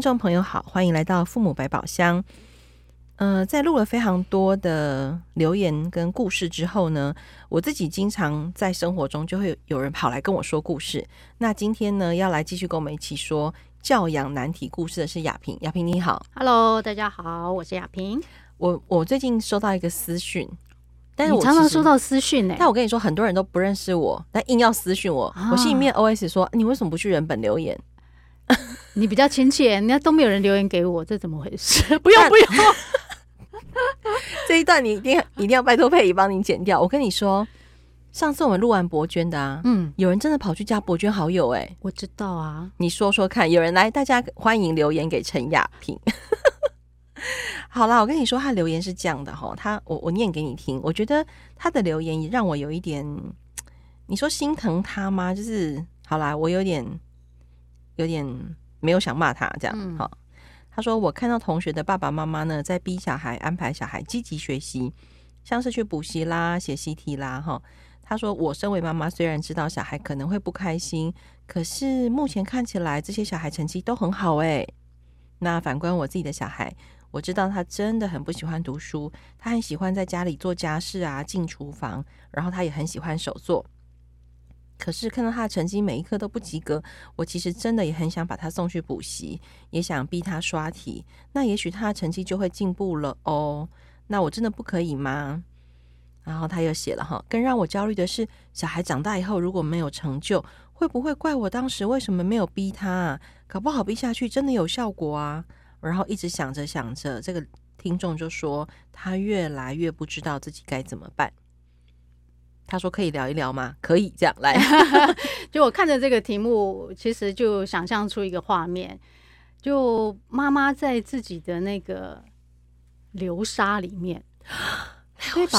位听众朋友好，欢迎来到父母百宝箱。呃，在录了非常多的留言跟故事之后呢，我自己经常在生活中就会有人跑来跟我说故事。那今天呢，要来继续跟我们一起说教养难题故事的是雅萍。雅萍你好，Hello，大家好，我是雅萍。我我最近收到一个私讯，但是我常常收到私讯呢。但我跟你说，很多人都不认识我，但硬要私讯我，啊、我心里面 OS 说：你为什么不去人本留言？你比较亲切，人家都没有人留言给我，这怎么回事？不 用不用。这一段你一定一定要拜托佩仪帮你剪掉。我跟你说，上次我们录完博娟的啊，嗯，有人真的跑去加博娟好友哎、欸，我知道啊。你说说看，有人来，大家欢迎留言给陈雅萍。好啦，我跟你说，他留言是这样的哈，他我我念给你听。我觉得他的留言也让我有一点，你说心疼他吗？就是好啦，我有点有点没有想骂他这样好。嗯他说：“我看到同学的爸爸妈妈呢，在逼小孩安排小孩积极学习，像是去补习啦、写习题啦。”哈，他说：“我身为妈妈，虽然知道小孩可能会不开心，可是目前看起来这些小孩成绩都很好诶。那反观我自己的小孩，我知道他真的很不喜欢读书，他很喜欢在家里做家事啊，进厨房，然后他也很喜欢手作。”可是看到他的成绩每一科都不及格，我其实真的也很想把他送去补习，也想逼他刷题。那也许他的成绩就会进步了哦。那我真的不可以吗？然后他又写了哈，更让我焦虑的是，小孩长大以后如果没有成就，会不会怪我当时为什么没有逼他啊？搞不好逼下去真的有效果啊。然后一直想着想着，这个听众就说他越来越不知道自己该怎么办。他说：“可以聊一聊吗？可以这样来。就我看着这个题目，其实就想象出一个画面，就妈妈在自己的那个流沙里面，对吧？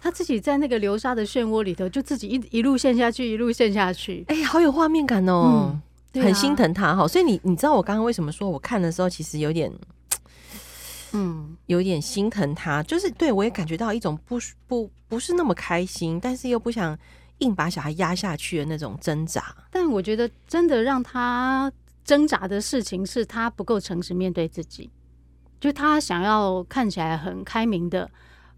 他自己在那个流沙的漩涡里头，就自己一一路陷下去，一路陷下去。哎呀，好有画面感哦，嗯啊、很心疼他哈。所以你你知道我刚刚为什么说我看的时候，其实有点。”嗯，有点心疼他，就是对我也感觉到一种不不不是那么开心，但是又不想硬把小孩压下去的那种挣扎。但我觉得真的让他挣扎的事情是他不够诚实面对自己，就他想要看起来很开明的，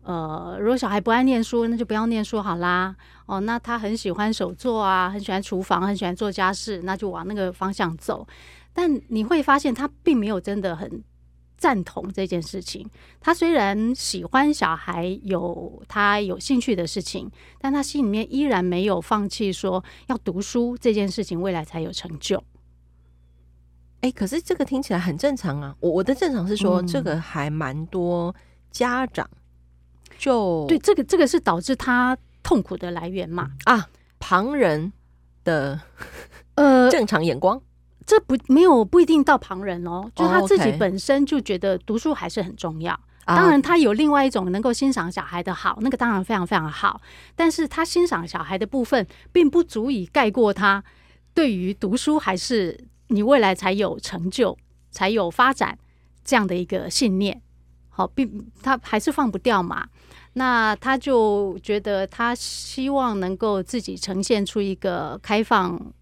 呃，如果小孩不爱念书，那就不要念书好啦。哦，那他很喜欢手作啊，很喜欢厨房，很喜欢做家事，那就往那个方向走。但你会发现他并没有真的很。赞同这件事情，他虽然喜欢小孩有他有兴趣的事情，但他心里面依然没有放弃说要读书这件事情，未来才有成就。哎、欸，可是这个听起来很正常啊！我我的正常是说，嗯、这个还蛮多家长就对这个这个是导致他痛苦的来源嘛？啊，旁人的呃正常眼光。这不没有不一定到旁人哦，就他自己本身就觉得读书还是很重要。Oh. 当然，他有另外一种能够欣赏小孩的好，那个当然非常非常好。但是他欣赏小孩的部分，并不足以盖过他对于读书还是你未来才有成就、才有发展这样的一个信念。好，并他还是放不掉嘛。那他就觉得他希望能够自己呈现出一个开放。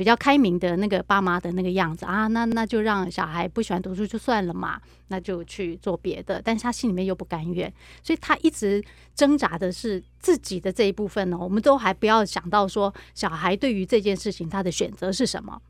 比较开明的那个爸妈的那个样子啊，那那就让小孩不喜欢读书就算了嘛，那就去做别的。但是他心里面又不甘愿，所以他一直挣扎的是自己的这一部分呢。我们都还不要想到说小孩对于这件事情他的选择是什么。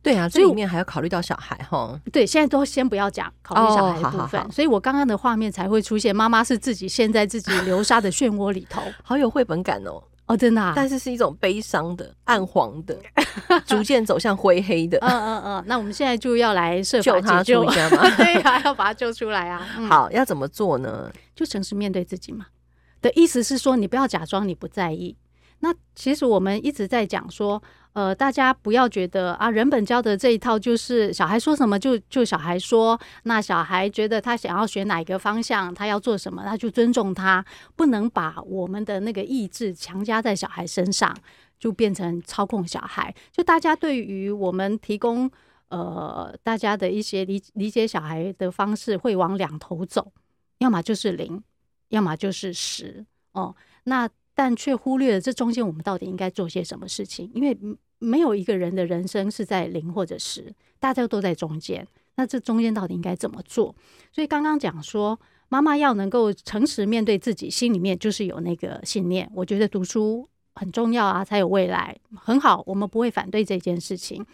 对啊，这里面还要考虑到小孩哈。对，现在都先不要讲考虑小孩的部分。哦、好好好，所以我刚刚的画面才会出现，妈妈是自己陷在自己流沙的漩涡里头，好有绘本感哦。哦，真的，啊，但是是一种悲伤的、暗黄的，逐渐走向灰黑的。嗯嗯嗯，那我们现在就要来设法救他出一下嘛？对啊，要把他救出来啊！嗯、好，要怎么做呢？就诚实面对自己嘛。的意思是说，你不要假装你不在意。那其实我们一直在讲说。呃，大家不要觉得啊，人本教的这一套就是小孩说什么就就小孩说，那小孩觉得他想要学哪一个方向，他要做什么，他就尊重他，不能把我们的那个意志强加在小孩身上，就变成操控小孩。就大家对于我们提供呃大家的一些理理解小孩的方式，会往两头走，要么就是零，要么就是十哦，那。但却忽略了这中间我们到底应该做些什么事情，因为没有一个人的人生是在零或者十，大家都在中间。那这中间到底应该怎么做？所以刚刚讲说，妈妈要能够诚实面对自己，心里面就是有那个信念。我觉得读书很重要啊，才有未来，很好，我们不会反对这件事情。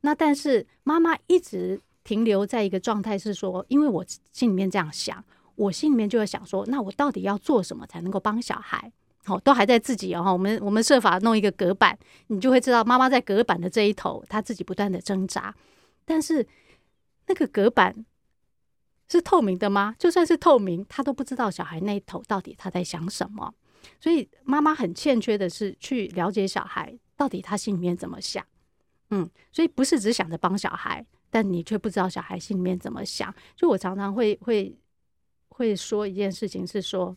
那但是妈妈一直停留在一个状态是说，因为我心里面这样想，我心里面就会想说，那我到底要做什么才能够帮小孩？好，都还在自己哦。我们我们设法弄一个隔板，你就会知道妈妈在隔板的这一头，她自己不断的挣扎。但是那个隔板是透明的吗？就算是透明，她都不知道小孩那一头到底他在想什么。所以妈妈很欠缺的是去了解小孩到底他心里面怎么想。嗯，所以不是只想着帮小孩，但你却不知道小孩心里面怎么想。就我常常会会会说一件事情是说。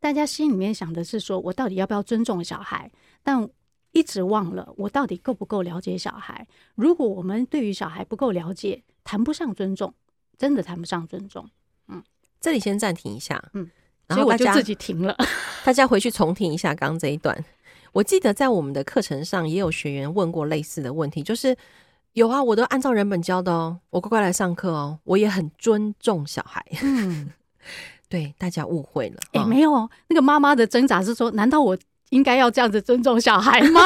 大家心里面想的是说，我到底要不要尊重小孩？但一直忘了我到底够不够了解小孩。如果我们对于小孩不够了解，谈不上尊重，真的谈不上尊重。嗯，这里先暂停一下。嗯，然后我就自己停了。大家回去重听一下刚刚这一段。我记得在我们的课程上也有学员问过类似的问题，就是有啊，我都按照人本教的哦，我乖乖来上课哦，我也很尊重小孩。嗯。对，大家误会了。哎、欸，没有哦，那个妈妈的挣扎是说，难道我应该要这样子尊重小孩吗？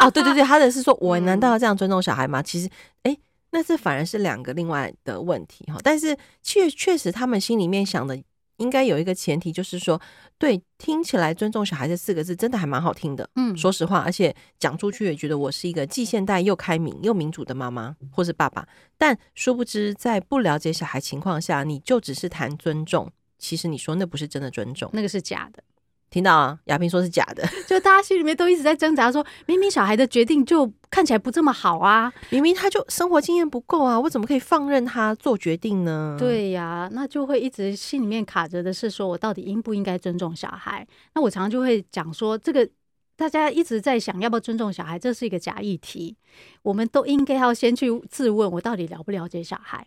啊，对对对，他的是说，我难道要这样尊重小孩吗？嗯、其实，哎，那这反而是两个另外的问题哈。但是确确实，他们心里面想的应该有一个前提，就是说，对，听起来尊重小孩这四个字真的还蛮好听的。嗯，说实话，而且讲出去也觉得我是一个既现代又开明又民主的妈妈或是爸爸。但殊不知，在不了解小孩情况下，你就只是谈尊重。其实你说那不是真的尊重，那个是假的。听到啊？亚萍说是假的，就大家心里面都一直在挣扎说，说明明小孩的决定就看起来不这么好啊，明明他就生活经验不够啊，我怎么可以放任他做决定呢？对呀、啊，那就会一直心里面卡着的是说，我到底应不应该尊重小孩？那我常常就会讲说，这个大家一直在想要不要尊重小孩，这是一个假议题，我们都应该要先去自问，我到底了不了解小孩？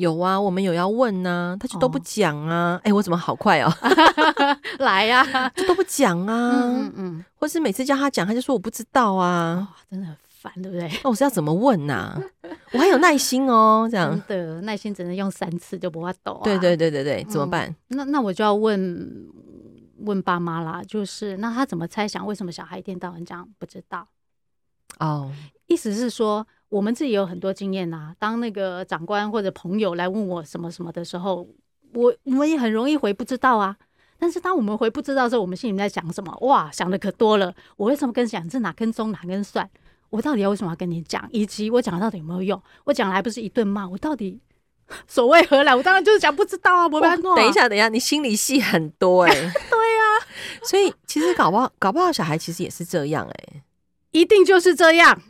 有啊，我们有要问呢、啊，他就都不讲啊。哎、哦欸，我怎么好快哦？来呀、啊，就都不讲啊。嗯嗯，嗯或是每次叫他讲，他就说我不知道啊。哦、真的很烦，对不对？那我是要怎么问呢、啊？我还有耐心哦，这样真的耐心只能用三次就不怕抖、啊。对对对对对，怎么办？嗯、那那我就要问问爸妈啦，就是那他怎么猜想为什么小孩一天到晚这样不知道？哦，意思是说。我们自己有很多经验呐、啊。当那个长官或者朋友来问我什么什么的时候，我我们也很容易回不知道啊。但是当我们回不知道的时候，我们心里在想什么？哇，想的可多了。我为什么跟你讲？这哪根葱哪根蒜？我到底要为什么要跟你讲？以及我讲的到底有没有用？我讲了还不是一顿骂？我到底 所谓何来？我当然就是讲不知道啊！我不要弄。等一下，等一下，你心里戏很多哎、欸。对呀、啊，所以其实搞不好，搞不好小孩其实也是这样哎、欸，一定就是这样。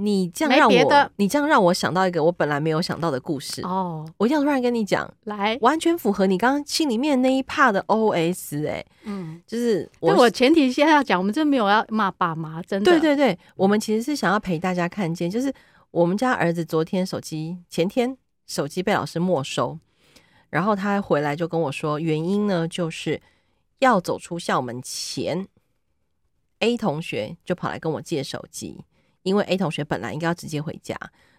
你这样让我，你这样让我想到一个我本来没有想到的故事哦。我一定要突然跟你讲，来，完全符合你刚刚心里面那一 part 的 OS 哎、欸，嗯，就是我我前提先要讲，我们真没有要骂爸妈，真的。对对对，我们其实是想要陪大家看见，就是我们家儿子昨天手机前天手机被老师没收，然后他回来就跟我说，原因呢就是要走出校门前，A 同学就跑来跟我借手机。因为 A 同学本来应该要直接回家，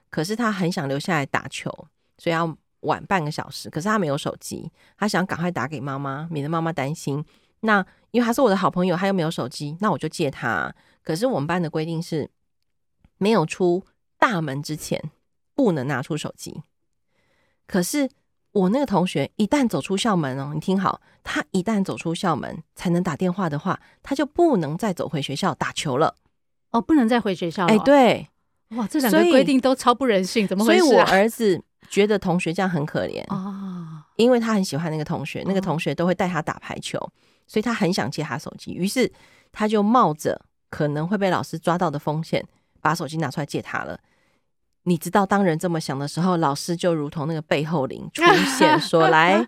可是他很想留下来打球，所以要晚半个小时。可是他没有手机，他想赶快打给妈妈，免得妈妈担心。那因为他是我的好朋友，他又没有手机，那我就借他。可是我们班的规定是，没有出大门之前不能拿出手机。可是我那个同学一旦走出校门哦，你听好，他一旦走出校门才能打电话的话，他就不能再走回学校打球了。哦，不能再回学校了。哎，对，哇，这两个规定都超不人性，怎么回事啊？所以我儿子觉得同学这样很可怜哦，因为他很喜欢那个同学，那个同学都会带他打排球，所以他很想借他手机，于是他就冒着可能会被老师抓到的风险，把手机拿出来借他了。你知道，当人这么想的时候，老师就如同那个背后灵出现，说：“来，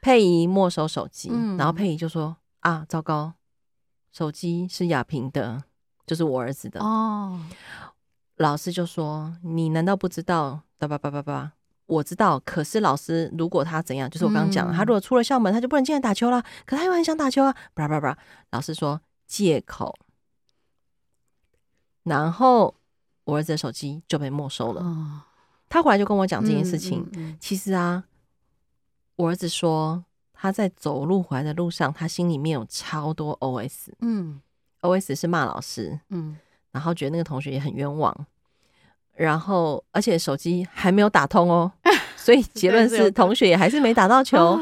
佩仪没收手机。”然后佩仪就说：“啊，糟糕，手机是亚萍的。”就是我儿子的哦，老师就说：“你难道不知道？”叭叭叭叭叭，我知道。可是老师，如果他怎样，就是我刚刚讲，他如果出了校门，他就不能进来打球了。可他又很想打球啊！叭叭叭，老师说借口。然后我儿子的手机就被没收了。他回来就跟我讲这件事情。嗯嗯嗯、其实啊，我儿子说他在走路回来的路上，他心里面有超多 OS。嗯，OS 是骂老师，嗯，然后觉得那个同学也很冤枉，然后而且手机还没有打通哦，所以结论是同学也还是没打到球，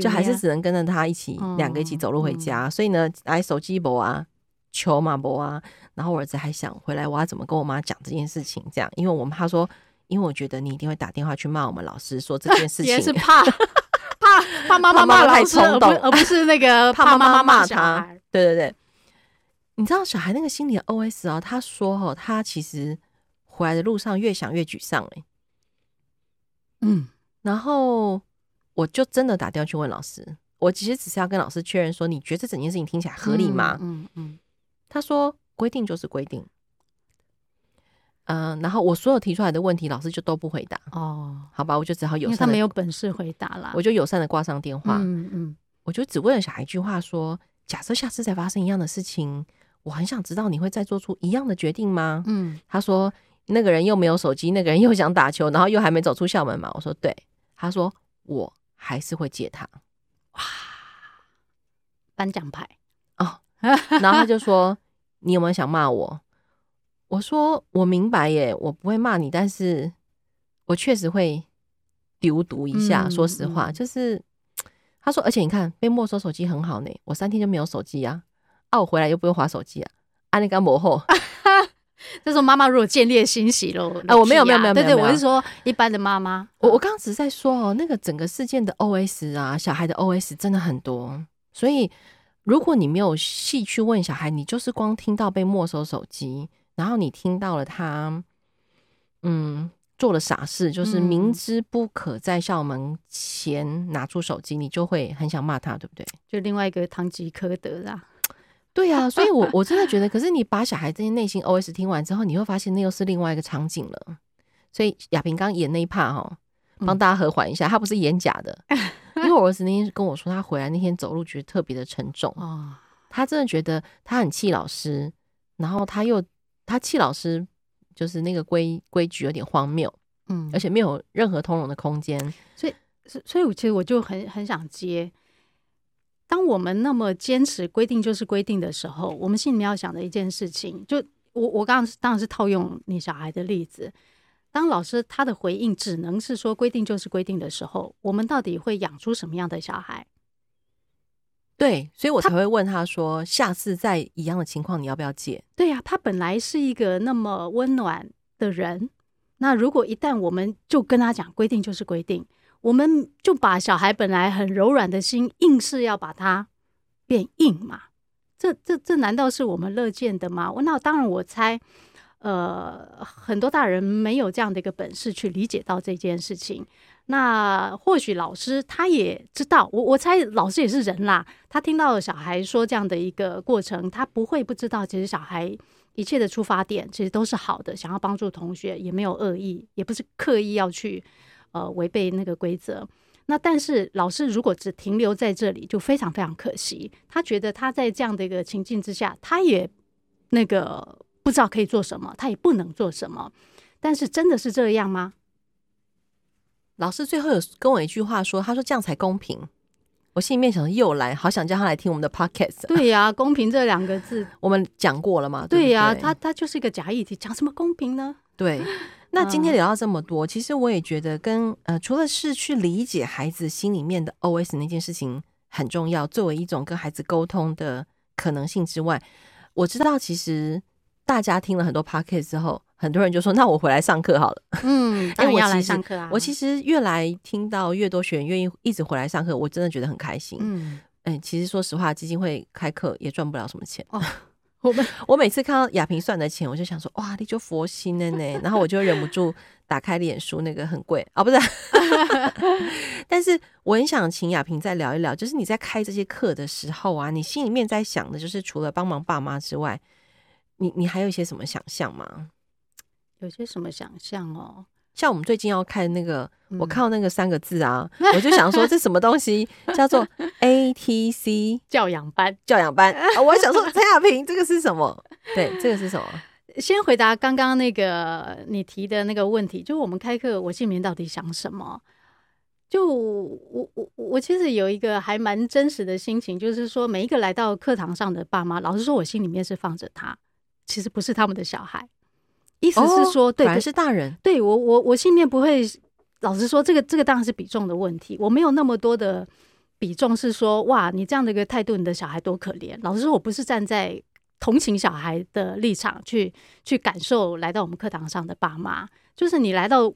就还是只能跟着他一起两个一起走路回家。所以呢，哎手机博啊，球嘛博啊，然后我儿子还想回来，我要怎么跟我妈讲这件事情？这样，因为我们他说。因为我觉得你一定会打电话去骂我们老师，说这件事 情也是怕怕怕妈妈骂太冲动，而不是那个 怕妈妈骂他。对对对，你知道小孩那个心理的 OS 哦？他说：“哦，他其实回来的路上越想越沮丧。”哎，嗯，然后我就真的打电话去问老师，我其实只是要跟老师确认说，你觉得这整件事情听起来合理吗？嗯嗯，他说规定就是规定。嗯，然后我所有提出来的问题，老师就都不回答。哦，好吧，我就只好友善。他没有本事回答啦，我就友善的挂上电话。嗯嗯，我就只问了小孩一句话说：假设下次再发生一样的事情，我很想知道你会再做出一样的决定吗？嗯，他说那个人又没有手机，那个人又想打球，然后又还没走出校门嘛。我说对。他说我还是会借他。哇，颁奖牌哦。然后他就说你有没有想骂我？我说我明白耶，我不会骂你，但是我确实会丢毒一下。嗯、说实话，嗯、就是他说，而且你看被没收手机很好呢，我三天就没有手机啊，啊，我回来又不用滑手机啊，啊，你干嘛后？这时候妈妈如果见猎欣喜喽，啊，我没有没有没有，对对，我是说一般的妈妈，我我刚刚只是在说哦，那个整个事件的 OS 啊，小孩的 OS 真的很多，所以如果你没有细去问小孩，你就是光听到被没收手机。然后你听到了他，嗯，做了傻事，就是明知不可在校门前拿出手机，嗯、你就会很想骂他，对不对？就另外一个堂吉诃德啦，对啊，所以我 我真的觉得，可是你把小孩这些内心 OS 听完之后，你会发现那又是另外一个场景了。所以亚萍刚演那一 part 哈，帮大家和缓一下，他不是演假的，因为我儿子那天跟我说，他回来那天走路觉得特别的沉重啊，他真的觉得他很气老师，然后他又。他气老师，就是那个规规矩有点荒谬，嗯，而且没有任何通融的空间，所以，所以，我其实我就很很想接。当我们那么坚持规定就是规定的时候，我们心里面要想的一件事情，就我我刚刚当然是套用你小孩的例子。当老师他的回应只能是说规定就是规定的时候，我们到底会养出什么样的小孩？对，所以我才会问他说：“他下次再一样的情况，你要不要借？”对呀、啊，他本来是一个那么温暖的人，那如果一旦我们就跟他讲规定就是规定，我们就把小孩本来很柔软的心，硬是要把它变硬嘛？这、这、这难道是我们乐见的吗？那当然，我猜，呃，很多大人没有这样的一个本事去理解到这件事情。那或许老师他也知道，我我猜老师也是人啦。他听到小孩说这样的一个过程，他不会不知道，其实小孩一切的出发点其实都是好的，想要帮助同学，也没有恶意，也不是刻意要去呃违背那个规则。那但是老师如果只停留在这里，就非常非常可惜。他觉得他在这样的一个情境之下，他也那个不知道可以做什么，他也不能做什么。但是真的是这样吗？老师最后有跟我一句话说：“他说这样才公平。”我心里面想说又来，好想叫他来听我们的 podcast。对呀、啊，公平这两个字我们讲过了嘛？对呀、啊，他他就是一个假议题，讲什么公平呢？对。那今天聊到这么多，其实我也觉得跟呃，除了是去理解孩子心里面的 OS 那件事情很重要，作为一种跟孩子沟通的可能性之外，我知道其实大家听了很多 p o c k e t 之后。很多人就说：“那我回来上课好了。”嗯，当然要来上课啊！我其实越来听到越多学员愿意一直回来上课，我真的觉得很开心。嗯，哎，其实说实话，基金会开课也赚不了什么钱。哦，我们 我每次看到亚萍算的钱，我就想说：“哇，你就佛心了呢。”然后我就忍不住打开脸书，那个很贵啊，哦，不是。但是我很想请亚萍再聊一聊，就是你在开这些课的时候啊，你心里面在想的，就是除了帮忙爸妈之外，你你还有一些什么想象吗？有些什么想象哦？像我们最近要看那个，嗯、我看到那个三个字啊，我就想说这什么东西叫做 ATC 教养班？教养班啊！我想说陈亚萍，这个是什么？对，这个是什么先回答刚刚那个你提的那个问题，就我们开课，我心里面到底想什么？就我我我其实有一个还蛮真实的心情，就是说每一个来到课堂上的爸妈，老实说，我心里面是放着他，其实不是他们的小孩。意思是说，哦、对，反而是大人。对我我我心里面不会，老实说，这个这个当然是比重的问题，我没有那么多的比重是说，哇，你这样的一个态度，你的小孩多可怜。老实说，我不是站在同情小孩的立场去去感受来到我们课堂上的爸妈，就是你来到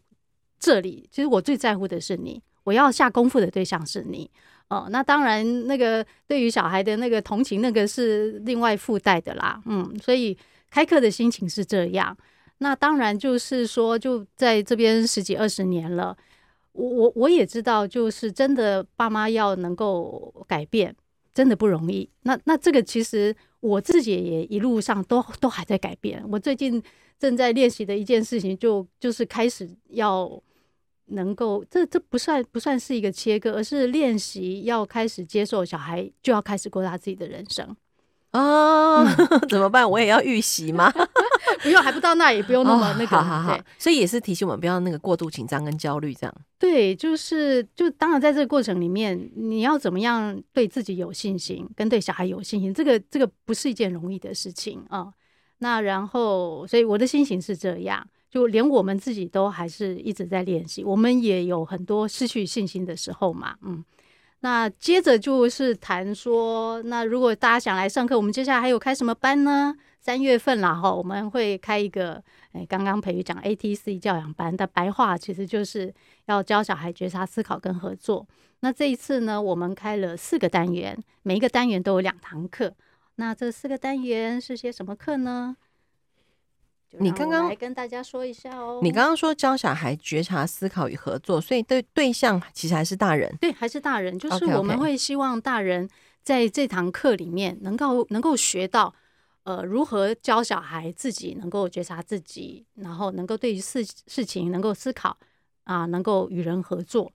这里，其实我最在乎的是你。我要下功夫的对象是你哦，那当然，那个对于小孩的那个同情，那个是另外附带的啦，嗯，所以开课的心情是这样。那当然就是说，就在这边十几二十年了，我我我也知道，就是真的爸妈要能够改变，真的不容易。那那这个其实我自己也一路上都都还在改变。我最近正在练习的一件事情就，就是开始要。能够，这这不算不算是一个切割，而是练习要开始接受小孩就要开始过他自己的人生啊？嗯、怎么办？我也要预习吗？不用，还不到那，也不用那么那个。哦、好好好，所以也是提醒我们不要那个过度紧张跟焦虑，这样。对，就是就当然在这个过程里面，你要怎么样对自己有信心，跟对小孩有信心，这个这个不是一件容易的事情啊。那然后，所以我的心情是这样。就连我们自己都还是一直在练习，我们也有很多失去信心的时候嘛，嗯。那接着就是谈说，那如果大家想来上课，我们接下来还有开什么班呢？三月份了哈，我们会开一个，哎，刚刚培育讲 ATC 教养班的白话，其实就是要教小孩觉察、思考跟合作。那这一次呢，我们开了四个单元，每一个单元都有两堂课。那这四个单元是些什么课呢？你刚刚来跟大家说一下哦。你刚刚说教小孩觉察、思考与合作，所以对对象其实还是大人。对，还是大人。就是我们会希望大人在这堂课里面能够能够学到，呃，如何教小孩自己能够觉察自己，然后能够对于事事情能够思考啊，能够与人合作。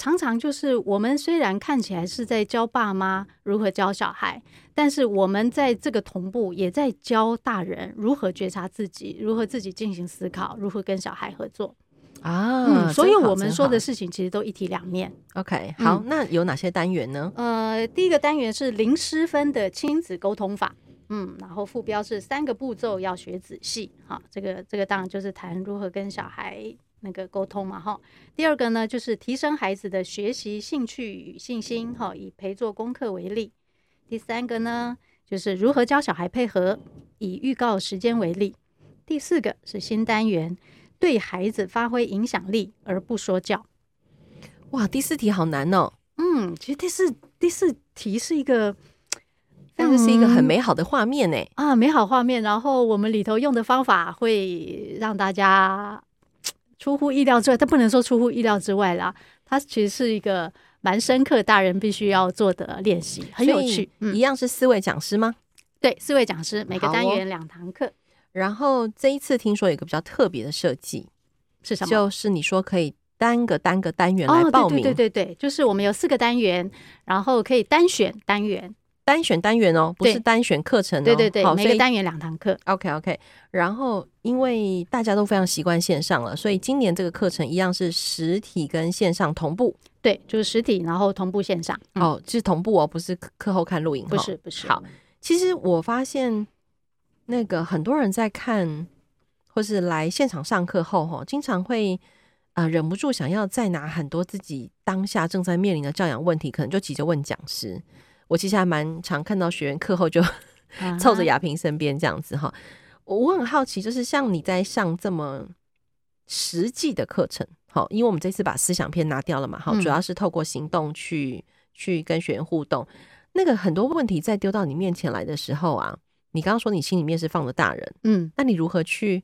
常常就是我们虽然看起来是在教爸妈如何教小孩，但是我们在这个同步也在教大人如何觉察自己，如何自己进行思考，如何跟小孩合作啊。嗯，所以我们说的事情其实都一体两面。OK，好，嗯，那有哪些单元呢？呃，第一个单元是零失分的亲子沟通法，嗯，然后副标是三个步骤要学仔细。好，这个这个当然就是谈如何跟小孩。那个沟通嘛，哈。第二个呢，就是提升孩子的学习兴趣与信心，哈，以陪做功课为例。第三个呢，就是如何教小孩配合，以预告时间为例。第四个是新单元，对孩子发挥影响力而不说教。哇，第四题好难哦。嗯，其实第四第四题是一个，但是是一个很美好的画面呢。啊，美好画面。然后我们里头用的方法会让大家。出乎意料之外，但不能说出乎意料之外啦。它其实是一个蛮深刻，大人必须要做的练习，很有趣。嗯，一样是四位讲师吗？对，四位讲师，每个单元两堂课。然后这一次听说有一个比较特别的设计是什么？就是你说可以单个单个单元来报名。哦，对对对对对，就是我们有四个单元，然后可以单选单元。单选单元哦，不是单选课程哦。对对对，好，每个单元两堂课。OK OK。然后因为大家都非常习惯线上了，所以今年这个课程一样是实体跟线上同步。对，就是实体，然后同步线上。嗯、哦，是同步哦，不是课后看录影。不是不是。好，其实我发现那个很多人在看或是来现场上课后，哈，经常会啊、呃、忍不住想要再拿很多自己当下正在面临的教养问题，可能就急着问讲师。我其实还蛮常看到学员课后就凑 着亚萍身边这样子哈，我我很好奇，就是像你在上这么实际的课程，好，因为我们这次把思想片拿掉了嘛，好，主要是透过行动去去跟学员互动。那个很多问题在丢到你面前来的时候啊，你刚刚说你心里面是放着大人，嗯，那你如何去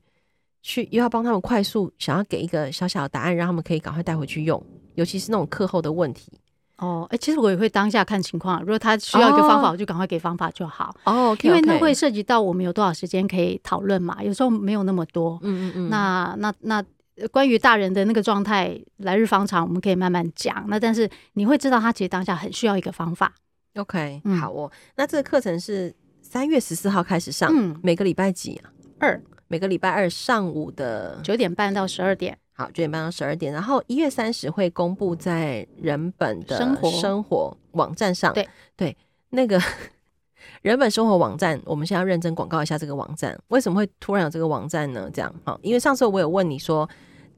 去又要帮他们快速想要给一个小小的答案，让他们可以赶快带回去用，尤其是那种课后的问题。哦，哎，其实我也会当下看情况，如果他需要一个方法，我就赶快给方法就好。哦，okay, okay. 因为那会涉及到我们有多少时间可以讨论嘛，有时候没有那么多。嗯嗯嗯。那那那关于大人的那个状态，来日方长，我们可以慢慢讲。那但是你会知道，他其实当下很需要一个方法。OK，、嗯、好哦。那这个课程是三月十四号开始上，嗯，每个礼拜几啊？二，每个礼拜二上午的九点半到十二点。好，九点半到十二点，然后一月三十会公布在人本的生活生活网站上。对对，那个 人本生活网站，我们现在要认真广告一下这个网站。为什么会突然有这个网站呢？这样，好，因为上次我有问你说，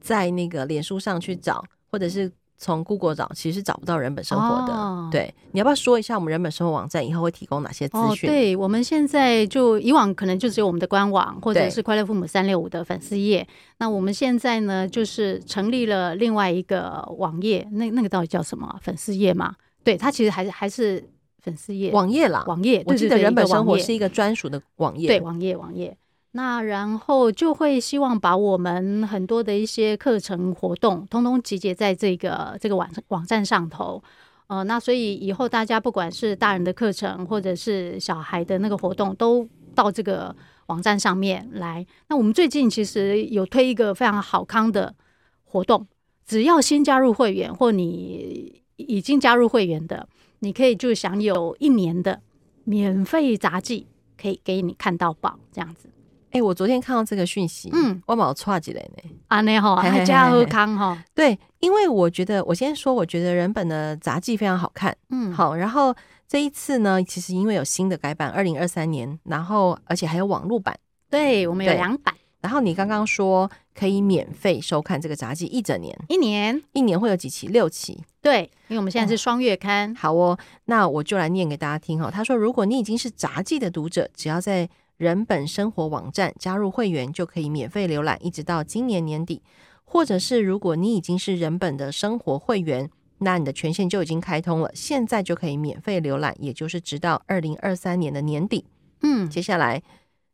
在那个脸书上去找，或者是。从 Google 找，其实找不到人本生活的。哦、对，你要不要说一下我们人本生活网站以后会提供哪些资讯？哦、对，我们现在就以往可能就只有我们的官网，或者是快乐父母三六五的粉丝页。那我们现在呢，就是成立了另外一个网页，那那个到底叫什么？粉丝页吗？对，它其实还是还是粉丝页网页啦。网页，我记得人本生活是一个专属的网页。对，网页网页。那然后就会希望把我们很多的一些课程活动，通通集结在这个这个网网站上头。呃，那所以以后大家不管是大人的课程，或者是小孩的那个活动，都到这个网站上面来。那我们最近其实有推一个非常好康的活动，只要新加入会员，或你已经加入会员的，你可以就享有一年的免费杂技，可以给你看到宝这样子。哎、欸，我昨天看到这个讯息，嗯，我冇错起来呢。啊，你好，还加喝康哈？对，因为我觉得，我先说，我觉得人本的杂技非常好看，嗯，好。然后这一次呢，其实因为有新的改版，二零二三年，然后而且还有网络版，对我们有两版。然后你刚刚说可以免费收看这个杂技一整年，一年，一年会有几期？六期。对，因为我们现在是双月刊。嗯。好哦，那我就来念给大家听哈。他说，如果你已经是杂技的读者，只要在人本生活网站加入会员就可以免费浏览，一直到今年年底。或者是如果你已经是人本的生活会员，那你的权限就已经开通了，现在就可以免费浏览，也就是直到二零二三年的年底。嗯，接下来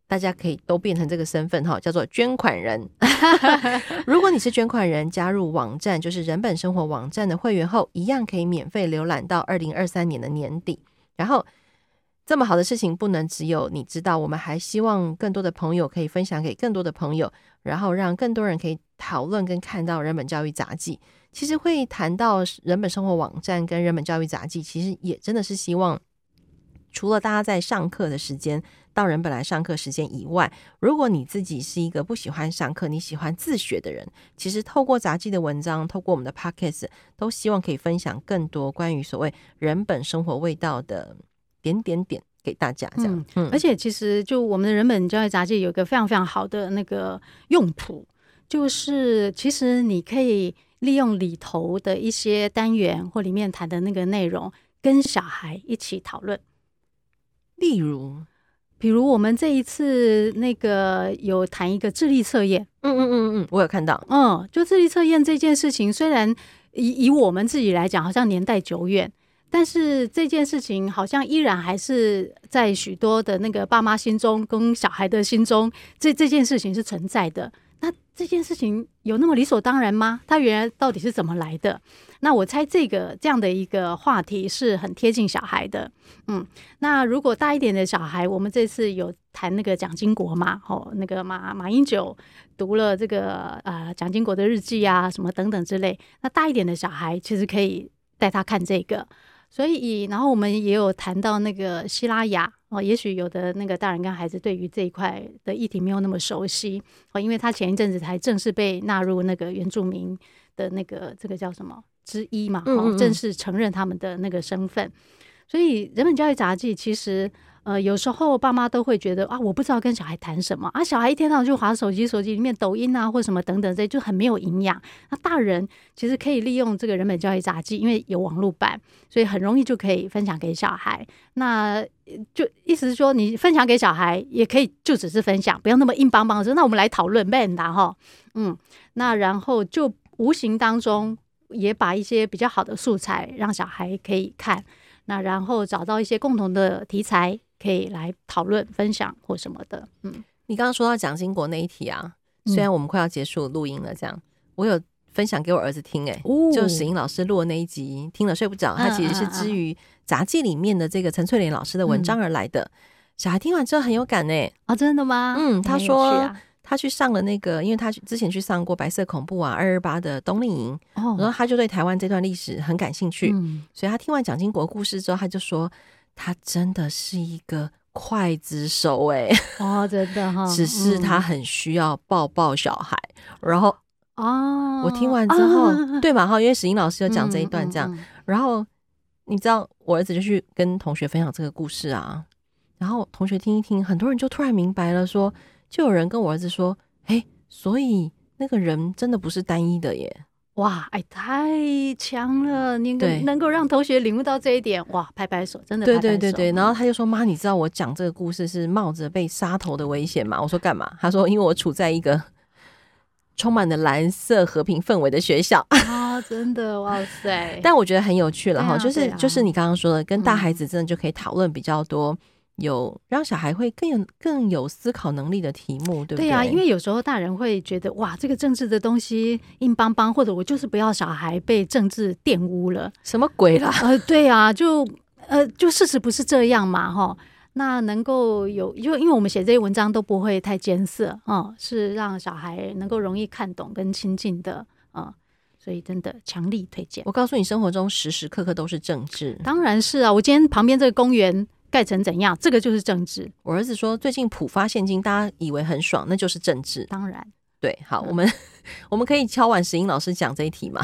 大家可以都变成这个身份哈，叫做捐款人。如果你是捐款人，加入网站就是人本生活网站的会员后，一样可以免费浏览到二零二三年的年底。然后。这么好的事情不能只有你知道，我们还希望更多的朋友可以分享给更多的朋友，然后让更多人可以讨论跟看到人本教育杂记。其实会谈到人本生活网站跟人本教育杂记，其实也真的是希望，除了大家在上课的时间到人本来上课时间以外，如果你自己是一个不喜欢上课，你喜欢自学的人，其实透过杂记的文章，透过我们的 Podcast，都希望可以分享更多关于所谓人本生活味道的。点点点给大家这样，嗯嗯、而且其实就我们的人本教育杂志有一个非常非常好的那个用途，就是其实你可以利用里头的一些单元或里面谈的那个内容，跟小孩一起讨论。例如，比如我们这一次那个有谈一个智力测验，嗯嗯嗯嗯，我有看到，嗯，就智力测验这件事情，虽然以以我们自己来讲，好像年代久远。但是这件事情好像依然还是在许多的那个爸妈心中跟小孩的心中，这这件事情是存在的。那这件事情有那么理所当然吗？它原来到底是怎么来的？那我猜这个这样的一个话题是很贴近小孩的。嗯，那如果大一点的小孩，我们这次有谈那个蒋经国嘛？哦，那个马马英九读了这个呃蒋经国的日记啊，什么等等之类。那大一点的小孩其实可以带他看这个。所以，然后我们也有谈到那个希拉雅哦，也许有的那个大人跟孩子对于这一块的议题没有那么熟悉哦，因为他前一阵子才正式被纳入那个原住民的那个这个叫什么之一嘛，哦，正式承认他们的那个身份。所以，人本教育杂记其实。呃，有时候爸妈都会觉得啊，我不知道跟小孩谈什么啊，小孩一天到晚就滑手机，手机里面抖音啊或什么等等，这就很没有营养。那大人其实可以利用这个人本教育杂记，因为有网络版，所以很容易就可以分享给小孩。那就意思是说，你分享给小孩也可以，就只是分享，不要那么硬邦邦的说。那我们来讨论，man 的哈，嗯，那然后就无形当中也把一些比较好的素材让小孩可以看，那然后找到一些共同的题材。可以来讨论、分享或什么的。嗯，你刚刚说到蒋经国那一题啊，虽然我们快要结束录音了，这样、嗯、我有分享给我儿子听、欸，哎、哦，就史英老师录的那一集，听了睡不着。他其实是基于杂技里面的这个陈翠莲老师的文章而来的。嗯、小孩听完之后很有感呢、欸。啊、哦，真的吗？嗯，他说他去上了那个，因为他之前去上过白色恐怖啊、二二八的冬令营，哦，然后他就对台湾这段历史很感兴趣，嗯，所以他听完蒋经国故事之后，他就说。他真的是一个刽子手哎、欸，哦，真的哈，只是他很需要抱抱小孩，嗯、然后哦，我听完之后，啊、对嘛哈，因为史英老师有讲这一段这样，嗯嗯嗯、然后你知道我儿子就去跟同学分享这个故事啊，然后同学听一听，很多人就突然明白了说，说就有人跟我儿子说，哎，所以那个人真的不是单一的耶。哇，哎，太强了！你能够让同学领悟到这一点，哇，拍拍手，真的拍拍手。对对对对，然后他就说：“妈，你知道我讲这个故事是冒着被杀头的危险吗？”我说：“干嘛？”他说：“因为我处在一个 充满了蓝色和平氛围的学校。”啊，真的，哇塞！但我觉得很有趣了哈，就是就是你刚刚说的，跟大孩子真的就可以讨论比较多。有让小孩会更有更有思考能力的题目，对不对？对呀、啊，因为有时候大人会觉得哇，这个政治的东西硬邦邦，或者我就是不要小孩被政治玷污了，什么鬼啦？呃，对啊，就呃，就事实不是这样嘛，哈。那能够有，因为因为我们写这些文章都不会太艰涩啊、嗯，是让小孩能够容易看懂跟亲近的啊、嗯，所以真的强力推荐。我告诉你，生活中时时刻刻都是政治，当然是啊。我今天旁边这个公园。盖成怎样？这个就是政治。我儿子说，最近普发现金，大家以为很爽，那就是政治。当然，对。好，嗯、我们 我们可以敲碗石英老师讲这一题吗？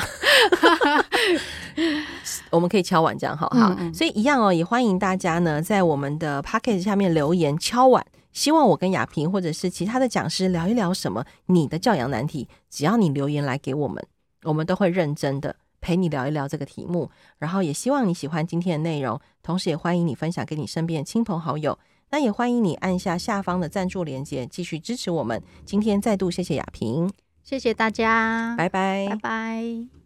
我们可以敲碗这样，好好。嗯嗯，所以一样哦，也欢迎大家呢，在我们的 podcast 下面留言敲碗，希望我跟雅萍或者是其他的讲师聊一聊什么你的教养难题。只要你留言来给我们，我们都会认真的。陪你聊一聊这个题目，然后也希望你喜欢今天的内容，同时也欢迎你分享给你身边的亲朋好友。那也欢迎你按下下方的赞助链接，继续支持我们。今天再度谢谢雅萍，谢谢大家，拜拜，拜拜。